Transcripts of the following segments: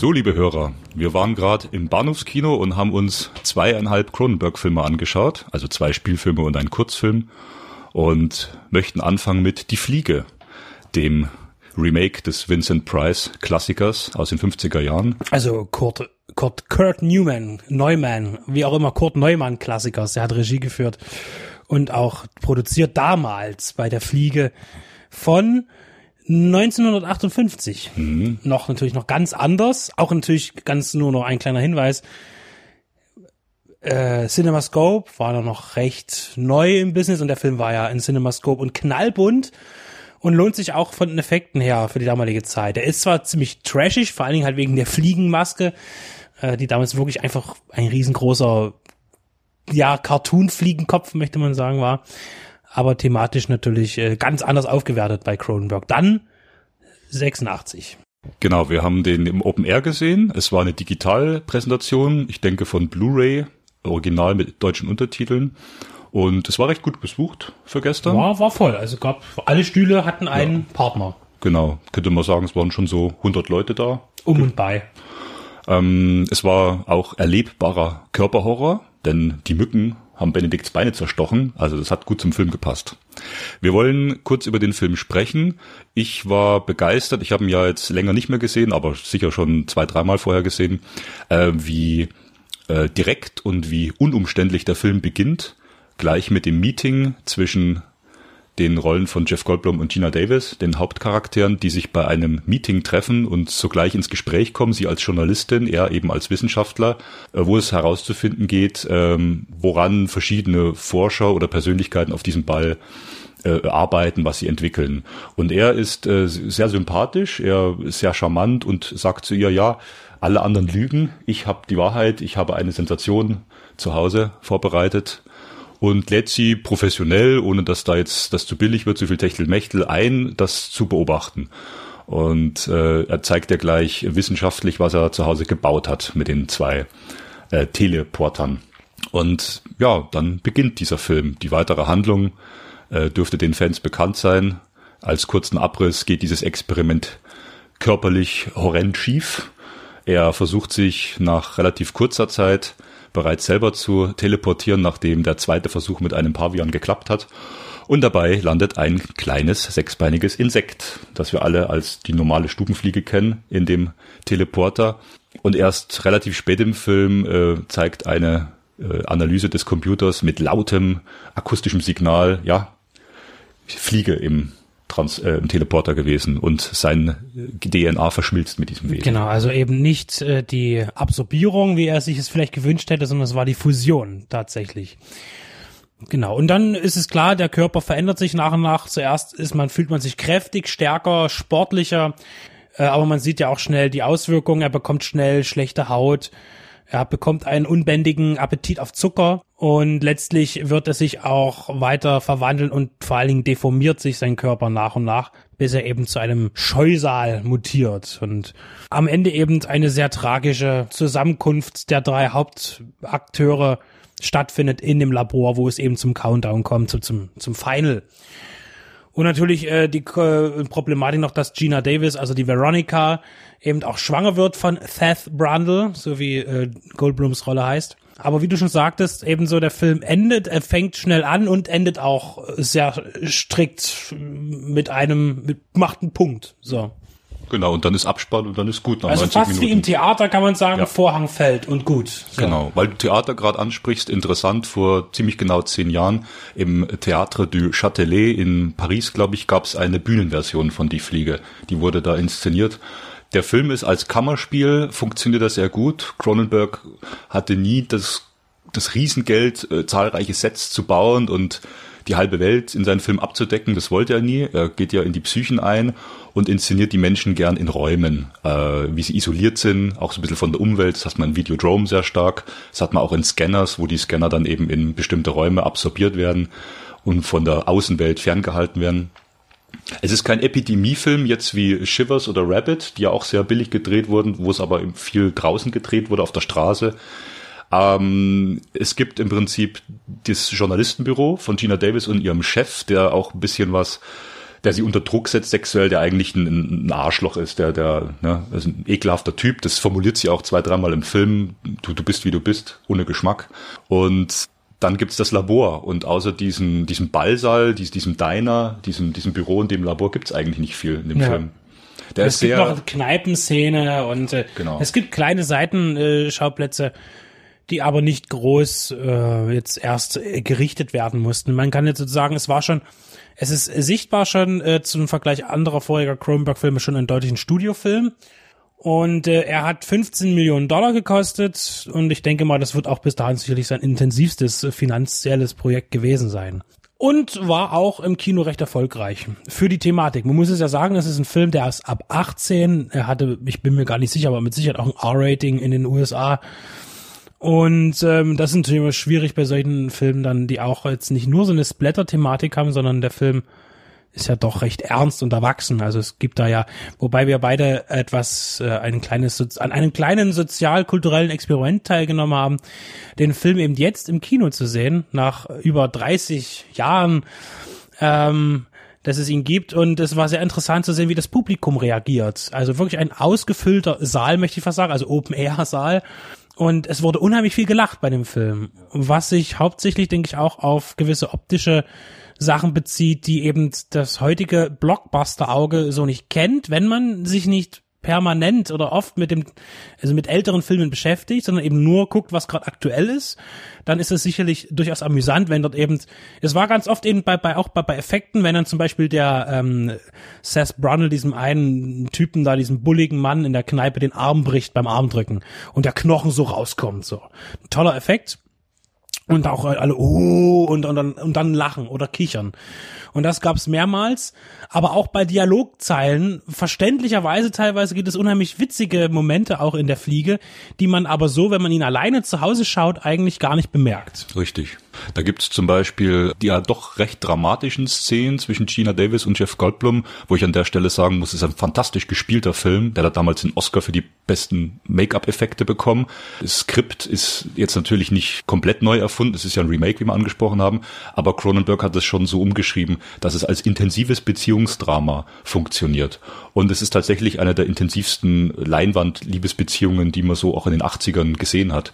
So, liebe Hörer, wir waren gerade im Bahnhofskino und haben uns zweieinhalb Cronenberg-Filme angeschaut, also zwei Spielfilme und einen Kurzfilm, und möchten anfangen mit Die Fliege, dem Remake des Vincent Price Klassikers aus den 50er Jahren. Also Kurt, Kurt, Kurt Newman, Neumann, wie auch immer, Kurt Neumann Klassikers, der hat Regie geführt und auch produziert damals bei der Fliege von 1958. Mhm. Noch natürlich noch ganz anders. Auch natürlich ganz nur noch ein kleiner Hinweis. Äh, CinemaScope war da noch recht neu im Business und der Film war ja in CinemaScope und knallbunt und lohnt sich auch von den Effekten her für die damalige Zeit. Er ist zwar ziemlich trashig, vor allen Dingen halt wegen der Fliegenmaske, äh, die damals wirklich einfach ein riesengroßer, ja, Cartoon-Fliegenkopf, möchte man sagen, war aber thematisch natürlich äh, ganz anders aufgewertet bei Cronenberg. Dann 86. Genau, wir haben den im Open Air gesehen. Es war eine Digitalpräsentation, ich denke von Blu-ray, original mit deutschen Untertiteln. Und es war recht gut besucht für gestern. War, war voll. Also gab, alle Stühle hatten einen ja. Partner. Genau, könnte man sagen, es waren schon so 100 Leute da. Um und bei. Ähm, es war auch erlebbarer Körperhorror, denn die Mücken haben Benedikts Beine zerstochen. Also das hat gut zum Film gepasst. Wir wollen kurz über den Film sprechen. Ich war begeistert. Ich habe ihn ja jetzt länger nicht mehr gesehen, aber sicher schon zwei, dreimal vorher gesehen, äh, wie äh, direkt und wie unumständlich der Film beginnt. Gleich mit dem Meeting zwischen den Rollen von Jeff Goldblum und Gina Davis, den Hauptcharakteren, die sich bei einem Meeting treffen und sogleich ins Gespräch kommen, sie als Journalistin, er eben als Wissenschaftler, äh, wo es herauszufinden geht, ähm, woran verschiedene Forscher oder Persönlichkeiten auf diesem Ball äh, arbeiten, was sie entwickeln. Und er ist äh, sehr sympathisch, er ist sehr charmant und sagt zu ihr, ja, alle anderen lügen, ich habe die Wahrheit, ich habe eine Sensation zu Hause vorbereitet und lädt sie professionell, ohne dass da jetzt das zu billig wird, so viel Techtelmechtel ein, das zu beobachten. Und äh, er zeigt ja gleich wissenschaftlich, was er zu Hause gebaut hat mit den zwei äh, Teleportern. Und ja, dann beginnt dieser Film. Die weitere Handlung äh, dürfte den Fans bekannt sein. Als kurzen Abriss geht dieses Experiment körperlich horrend schief. Er versucht sich nach relativ kurzer Zeit bereits selber zu teleportieren, nachdem der zweite Versuch mit einem Pavian geklappt hat. Und dabei landet ein kleines sechsbeiniges Insekt, das wir alle als die normale Stubenfliege kennen, in dem Teleporter. Und erst relativ spät im Film äh, zeigt eine äh, Analyse des Computers mit lautem akustischem Signal, ja, Fliege im Trans äh, im Teleporter gewesen und sein DNA verschmilzt mit diesem Wesen. Genau, also eben nicht äh, die Absorbierung, wie er sich es vielleicht gewünscht hätte, sondern es war die Fusion tatsächlich. Genau. Und dann ist es klar, der Körper verändert sich nach und nach. Zuerst ist man, fühlt man sich kräftig, stärker, sportlicher. Äh, aber man sieht ja auch schnell die Auswirkungen. Er bekommt schnell schlechte Haut. Er bekommt einen unbändigen Appetit auf Zucker und letztlich wird er sich auch weiter verwandeln und vor allen Dingen deformiert sich sein Körper nach und nach, bis er eben zu einem Scheusal mutiert und am Ende eben eine sehr tragische Zusammenkunft der drei Hauptakteure stattfindet in dem Labor, wo es eben zum Countdown kommt, zum, zum Final. Und natürlich äh, die äh, Problematik noch, dass Gina Davis, also die Veronica, eben auch schwanger wird von Seth Brundle, so wie äh, Goldblums Rolle heißt. Aber wie du schon sagtest, ebenso der Film endet, er fängt schnell an und endet auch sehr strikt mit einem, mit, macht einen Punkt, so. Genau, und dann ist Abspann und dann ist gut. Nach also fast Minuten. wie im Theater kann man sagen, ja. Vorhang fällt und gut. So. Genau, weil du Theater gerade ansprichst, interessant, vor ziemlich genau zehn Jahren im Théâtre du Châtelet in Paris, glaube ich, gab es eine Bühnenversion von Die Fliege. Die wurde da inszeniert. Der Film ist als Kammerspiel, funktioniert das sehr gut. Cronenberg hatte nie das das Riesengeld, äh, zahlreiche Sets zu bauen und die halbe Welt in seinen Film abzudecken. Das wollte er nie. Er geht ja in die Psychen ein und inszeniert die Menschen gern in Räumen, äh, wie sie isoliert sind, auch so ein bisschen von der Umwelt. Das hat man in Videodrome sehr stark. Das hat man auch in Scanners, wo die Scanner dann eben in bestimmte Räume absorbiert werden und von der Außenwelt ferngehalten werden. Es ist kein Epidemiefilm jetzt wie Shivers oder Rabbit, die ja auch sehr billig gedreht wurden, wo es aber viel draußen gedreht wurde auf der Straße. Ähm, es gibt im Prinzip das Journalistenbüro von Gina Davis und ihrem Chef, der auch ein bisschen was, der sie unter Druck setzt sexuell, der eigentlich ein, ein Arschloch ist, der, der, ne, ist ein ekelhafter Typ. Das formuliert sie auch zwei, dreimal im Film. Du, du bist wie du bist, ohne Geschmack. Und dann gibt's das Labor und außer diesem, diesem Ballsaal, diesem, diesem Diner, diesem, diesem Büro und dem Labor gibt's eigentlich nicht viel in dem ja. Film. Der es ist gibt sehr, noch Kneipenszene und äh, genau. es gibt kleine Seitenschauplätze. Äh, die aber nicht groß äh, jetzt erst äh, gerichtet werden mussten. Man kann jetzt sozusagen, es war schon, es ist sichtbar schon äh, zum Vergleich anderer voriger Cronenberg-Filme schon ein deutlichen Studiofilm. Und äh, er hat 15 Millionen Dollar gekostet und ich denke mal, das wird auch bis dahin sicherlich sein intensivstes finanzielles Projekt gewesen sein. Und war auch im Kino recht erfolgreich für die Thematik. Man muss es ja sagen, es ist ein Film, der ist ab 18. Er hatte, ich bin mir gar nicht sicher, aber mit Sicherheit auch ein R-Rating in den USA. Und ähm, das ist natürlich immer schwierig bei solchen Filmen dann, die auch jetzt nicht nur so eine Splatter-Thematik haben, sondern der Film ist ja doch recht ernst und erwachsen. Also es gibt da ja, wobei wir beide etwas, äh, ein kleines, an einem kleinen sozial-kulturellen Experiment teilgenommen haben, den Film eben jetzt im Kino zu sehen, nach über 30 Jahren, ähm, dass es ihn gibt. Und es war sehr interessant zu sehen, wie das Publikum reagiert. Also wirklich ein ausgefüllter Saal, möchte ich fast sagen, also Open-Air-Saal und es wurde unheimlich viel gelacht bei dem Film, was sich hauptsächlich, denke ich, auch auf gewisse optische Sachen bezieht, die eben das heutige Blockbuster-Auge so nicht kennt, wenn man sich nicht permanent oder oft mit dem, also mit älteren Filmen beschäftigt, sondern eben nur guckt, was gerade aktuell ist, dann ist es sicherlich durchaus amüsant, wenn dort eben, es war ganz oft eben bei, bei auch bei, bei Effekten, wenn dann zum Beispiel der ähm, Seth Brunel diesem einen Typen da, diesem bulligen Mann in der Kneipe den Arm bricht beim Armdrücken und der Knochen so rauskommt, so. toller Effekt. Und auch alle, oh, und, und, dann, und dann lachen oder kichern. Und das gab's mehrmals. Aber auch bei Dialogzeilen, verständlicherweise teilweise gibt es unheimlich witzige Momente auch in der Fliege, die man aber so, wenn man ihn alleine zu Hause schaut, eigentlich gar nicht bemerkt. Richtig. Da gibt's zum Beispiel die ja doch recht dramatischen Szenen zwischen Gina Davis und Jeff Goldblum, wo ich an der Stelle sagen muss, es ist ein fantastisch gespielter Film. Der hat damals den Oscar für die besten Make-up-Effekte bekommen. Das Skript ist jetzt natürlich nicht komplett neu erfunden. Es ist ja ein Remake, wie wir angesprochen haben. Aber Cronenberg hat es schon so umgeschrieben, dass es als intensives Beziehungsdrama funktioniert. Und es ist tatsächlich eine der intensivsten Leinwand-Liebesbeziehungen, die man so auch in den 80ern gesehen hat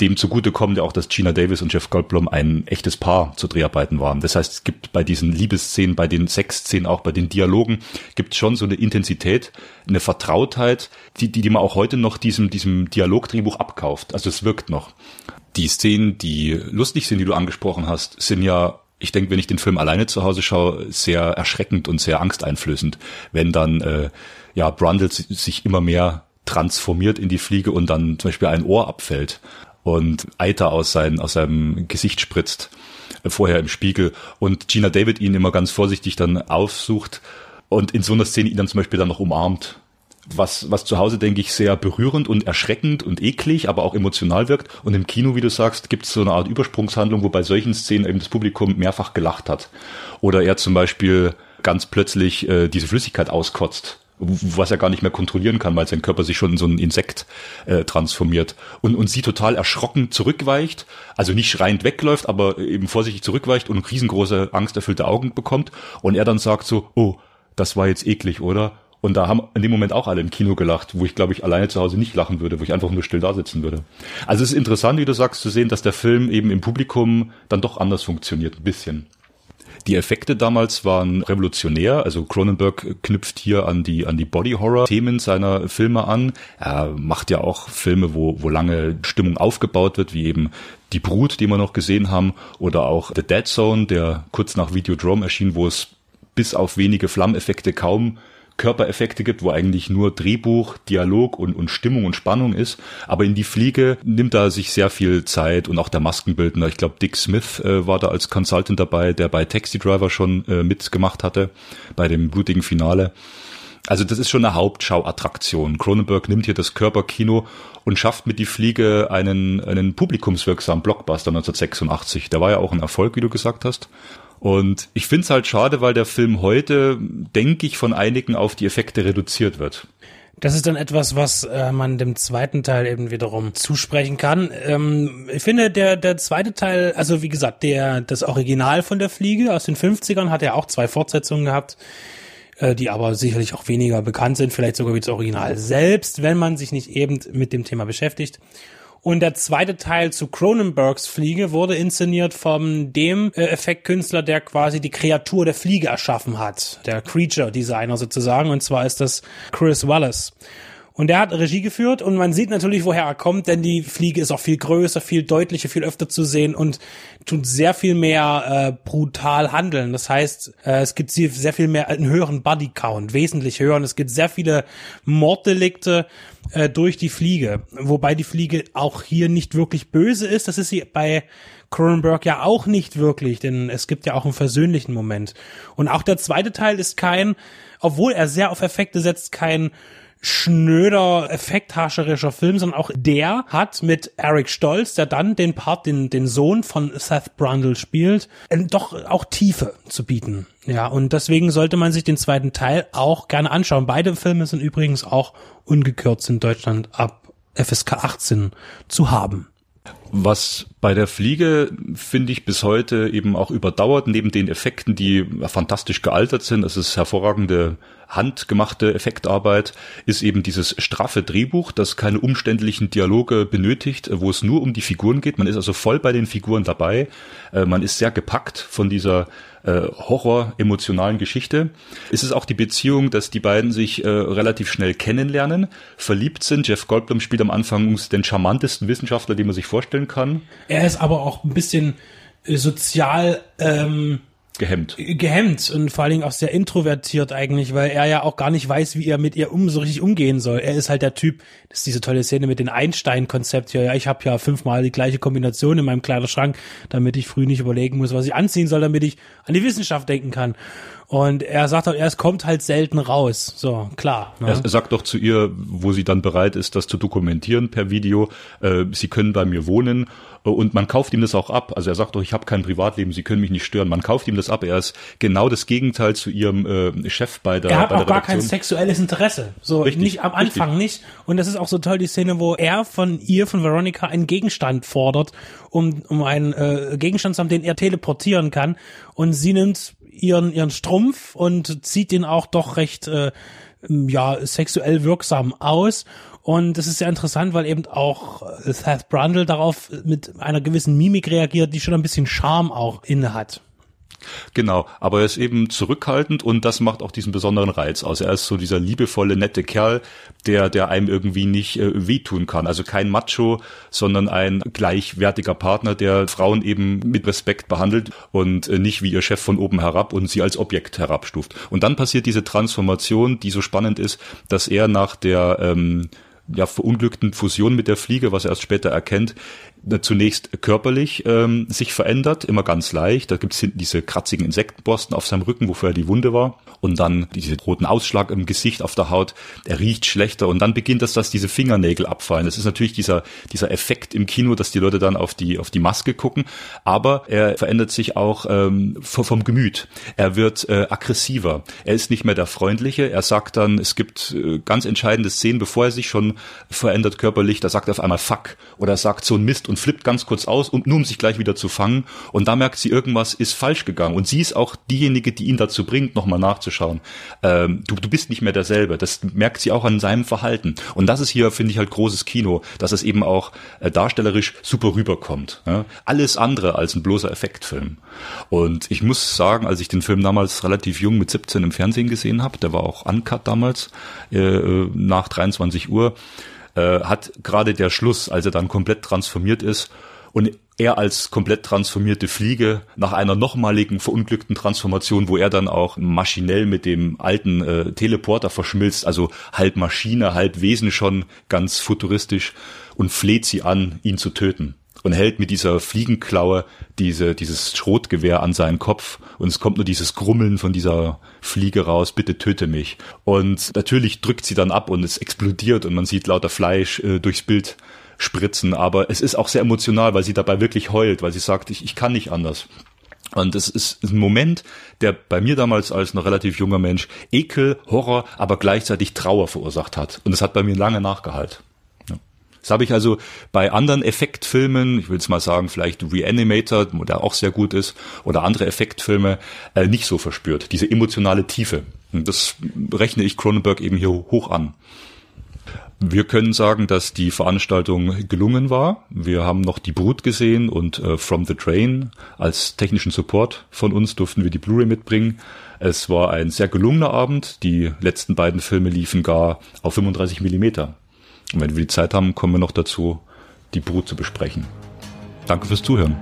dem zugute kommt ja auch, dass Gina Davis und Jeff Goldblum ein echtes Paar zu Dreharbeiten waren. Das heißt, es gibt bei diesen Liebesszenen, bei den Sexszenen, auch bei den Dialogen, gibt es schon so eine Intensität, eine Vertrautheit, die, die, die man auch heute noch diesem, diesem Dialogdrehbuch abkauft. Also es wirkt noch. Die Szenen, die lustig sind, die du angesprochen hast, sind ja ich denke, wenn ich den Film alleine zu Hause schaue, sehr erschreckend und sehr angsteinflößend, wenn dann äh, ja Brundle sich immer mehr transformiert in die Fliege und dann zum Beispiel ein Ohr abfällt und Eiter aus, sein, aus seinem Gesicht spritzt, äh, vorher im Spiegel und Gina David ihn immer ganz vorsichtig dann aufsucht und in so einer Szene ihn dann zum Beispiel dann noch umarmt. Was, was zu Hause, denke ich, sehr berührend und erschreckend und eklig, aber auch emotional wirkt. Und im Kino, wie du sagst, gibt es so eine Art Übersprungshandlung, wo bei solchen Szenen eben das Publikum mehrfach gelacht hat. Oder er zum Beispiel ganz plötzlich äh, diese Flüssigkeit auskotzt was er gar nicht mehr kontrollieren kann, weil sein Körper sich schon in so ein Insekt äh, transformiert und, und sie total erschrocken zurückweicht, also nicht schreiend wegläuft, aber eben vorsichtig zurückweicht und riesengroße, angsterfüllte Augen bekommt und er dann sagt so, oh, das war jetzt eklig, oder? Und da haben in dem Moment auch alle im Kino gelacht, wo ich glaube ich alleine zu Hause nicht lachen würde, wo ich einfach nur still da sitzen würde. Also es ist interessant, wie du sagst, zu sehen, dass der Film eben im Publikum dann doch anders funktioniert, ein bisschen. Die Effekte damals waren revolutionär. Also Cronenberg knüpft hier an die, an die Body-Horror-Themen seiner Filme an. Er macht ja auch Filme, wo, wo lange Stimmung aufgebaut wird, wie eben Die Brut, die wir noch gesehen haben, oder auch The Dead Zone, der kurz nach Videodrome erschien, wo es bis auf wenige Flammeffekte kaum Körpereffekte gibt, wo eigentlich nur Drehbuch, Dialog und, und Stimmung und Spannung ist. Aber in die Fliege nimmt er sich sehr viel Zeit und auch der Maskenbildner. Ich glaube, Dick Smith äh, war da als Consultant dabei, der bei Taxi Driver schon äh, mitgemacht hatte, bei dem blutigen Finale. Also das ist schon eine Hauptschauattraktion. Cronenberg nimmt hier das Körperkino und schafft mit die Fliege einen, einen publikumswirksamen Blockbuster 1986. Der war ja auch ein Erfolg, wie du gesagt hast. Und ich finde es halt schade, weil der Film heute, denke ich, von einigen auf die Effekte reduziert wird. Das ist dann etwas, was äh, man dem zweiten Teil eben wiederum zusprechen kann. Ähm, ich finde, der, der zweite Teil, also wie gesagt, der, das Original von der Fliege aus den 50ern hat ja auch zwei Fortsetzungen gehabt, äh, die aber sicherlich auch weniger bekannt sind, vielleicht sogar wie das Original selbst, wenn man sich nicht eben mit dem Thema beschäftigt. Und der zweite Teil zu Cronenbergs Fliege wurde inszeniert von dem äh, Effektkünstler, der quasi die Kreatur der Fliege erschaffen hat. Der Creature Designer sozusagen. Und zwar ist das Chris Wallace. Und er hat Regie geführt und man sieht natürlich, woher er kommt, denn die Fliege ist auch viel größer, viel deutlicher, viel öfter zu sehen und tut sehr viel mehr äh, brutal handeln. Das heißt, äh, es gibt sehr viel mehr einen höheren Bodycount, wesentlich höher. Und es gibt sehr viele Morddelikte äh, durch die Fliege, wobei die Fliege auch hier nicht wirklich böse ist. Das ist sie bei Cronenberg ja auch nicht wirklich, denn es gibt ja auch einen versöhnlichen Moment. Und auch der zweite Teil ist kein, obwohl er sehr auf Effekte setzt, kein schnöder, effekthascherischer Film, sondern auch der hat mit Eric Stolz, der dann den Part, den, den Sohn von Seth Brundle spielt, äh, doch auch Tiefe zu bieten. Ja, und deswegen sollte man sich den zweiten Teil auch gerne anschauen. Beide Filme sind übrigens auch ungekürzt in Deutschland ab FSK 18 zu haben. Was bei der Fliege finde ich bis heute eben auch überdauert, neben den Effekten, die fantastisch gealtert sind, es ist hervorragende handgemachte Effektarbeit, ist eben dieses straffe Drehbuch, das keine umständlichen Dialoge benötigt, wo es nur um die Figuren geht. Man ist also voll bei den Figuren dabei. Äh, man ist sehr gepackt von dieser äh, Horror-emotionalen Geschichte. Ist es auch die Beziehung, dass die beiden sich äh, relativ schnell kennenlernen, verliebt sind. Jeff Goldblum spielt am Anfang den charmantesten Wissenschaftler, den man sich vorstellen kann. Er ist aber auch ein bisschen äh, sozial ähm, gehemmt. Gehemmt und vor allen Dingen auch sehr introvertiert eigentlich, weil er ja auch gar nicht weiß, wie er mit ihr um so richtig umgehen soll. Er ist halt der Typ, das ist diese tolle Szene mit dem Einstein-Konzept hier. Ja, ich habe ja fünfmal die gleiche Kombination in meinem Kleiderschrank, damit ich früh nicht überlegen muss, was ich anziehen soll, damit ich an die Wissenschaft denken kann. Und er sagt auch, er kommt halt selten raus. So, klar. Ne? Er sagt doch zu ihr, wo sie dann bereit ist, das zu dokumentieren per Video, äh, sie können bei mir wohnen und man kauft ihm das auch ab. Also er sagt doch, ich habe kein Privatleben, Sie können mich nicht stören. Man kauft ihm das ab. Er ist genau das Gegenteil zu ihrem äh, Chef bei der Er hat auch gar kein sexuelles Interesse. So richtig, nicht am Anfang richtig. nicht. Und das ist auch so toll die Szene, wo er von ihr, von Veronica, einen Gegenstand fordert, um um einen äh, Gegenstand zu haben, den er teleportieren kann. Und sie nimmt ihren ihren Strumpf und zieht ihn auch doch recht äh, ja sexuell wirksam aus und das ist sehr interessant, weil eben auch äh, Seth Brundle darauf mit einer gewissen Mimik reagiert, die schon ein bisschen Charme auch inne hat. Genau, aber er ist eben zurückhaltend und das macht auch diesen besonderen Reiz aus. Er ist so dieser liebevolle, nette Kerl, der, der einem irgendwie nicht äh, wehtun kann. Also kein Macho, sondern ein gleichwertiger Partner, der Frauen eben mit Respekt behandelt und äh, nicht wie ihr Chef von oben herab und sie als Objekt herabstuft. Und dann passiert diese Transformation, die so spannend ist, dass er nach der ähm, ja, verunglückten Fusion mit der Fliege, was er erst später erkennt, zunächst körperlich ähm, sich verändert, immer ganz leicht. Da gibt's hinten diese kratzigen Insektenborsten auf seinem Rücken, wofür er die Wunde war. Und dann diesen roten Ausschlag im Gesicht auf der Haut. Er riecht schlechter. Und dann beginnt das, dass diese Fingernägel abfallen. Das ist natürlich dieser, dieser Effekt im Kino, dass die Leute dann auf die, auf die Maske gucken. Aber er verändert sich auch ähm, vom Gemüt. Er wird äh, aggressiver. Er ist nicht mehr der Freundliche. Er sagt dann, es gibt äh, ganz entscheidende Szenen, bevor er sich schon verändert körperlich. Da sagt er auf einmal Fuck. Oder er sagt so ein Mist und flippt ganz kurz aus, um, nur um sich gleich wieder zu fangen. Und da merkt sie, irgendwas ist falsch gegangen. Und sie ist auch diejenige, die ihn dazu bringt, nochmal nachzuschauen. Ähm, du, du bist nicht mehr derselbe. Das merkt sie auch an seinem Verhalten. Und das ist hier, finde ich, halt großes Kino, dass es eben auch äh, darstellerisch super rüberkommt. Ja? Alles andere als ein bloßer Effektfilm. Und ich muss sagen, als ich den Film damals relativ jung mit 17 im Fernsehen gesehen habe, der war auch uncut damals, äh, äh nach 23 Uhr, äh, hat gerade der Schluss, als er dann komplett transformiert ist und er als komplett transformierte Fliege nach einer nochmaligen verunglückten Transformation, wo er dann auch maschinell mit dem alten äh, Teleporter verschmilzt, also halb Maschine, halb Wesen schon, ganz futuristisch und fleht sie an, ihn zu töten und hält mit dieser Fliegenklaue diese, dieses Schrotgewehr an seinen Kopf und es kommt nur dieses Grummeln von dieser Fliege raus, bitte töte mich. Und natürlich drückt sie dann ab und es explodiert und man sieht lauter Fleisch äh, durchs Bild spritzen, aber es ist auch sehr emotional, weil sie dabei wirklich heult, weil sie sagt, ich, ich kann nicht anders. Und es ist ein Moment, der bei mir damals als noch relativ junger Mensch Ekel, Horror, aber gleichzeitig Trauer verursacht hat. Und es hat bei mir lange nachgehalt. Das habe ich also bei anderen Effektfilmen, ich will es mal sagen, vielleicht Reanimator, der auch sehr gut ist, oder andere Effektfilme, äh, nicht so verspürt. Diese emotionale Tiefe. Und das rechne ich Cronenberg eben hier hoch an. Wir können sagen, dass die Veranstaltung gelungen war. Wir haben noch die Brut gesehen und äh, From the Train als technischen Support von uns durften wir die Blu-ray mitbringen. Es war ein sehr gelungener Abend. Die letzten beiden Filme liefen gar auf 35 Millimeter. Und wenn wir die Zeit haben, kommen wir noch dazu, die Brut zu besprechen. Danke fürs Zuhören.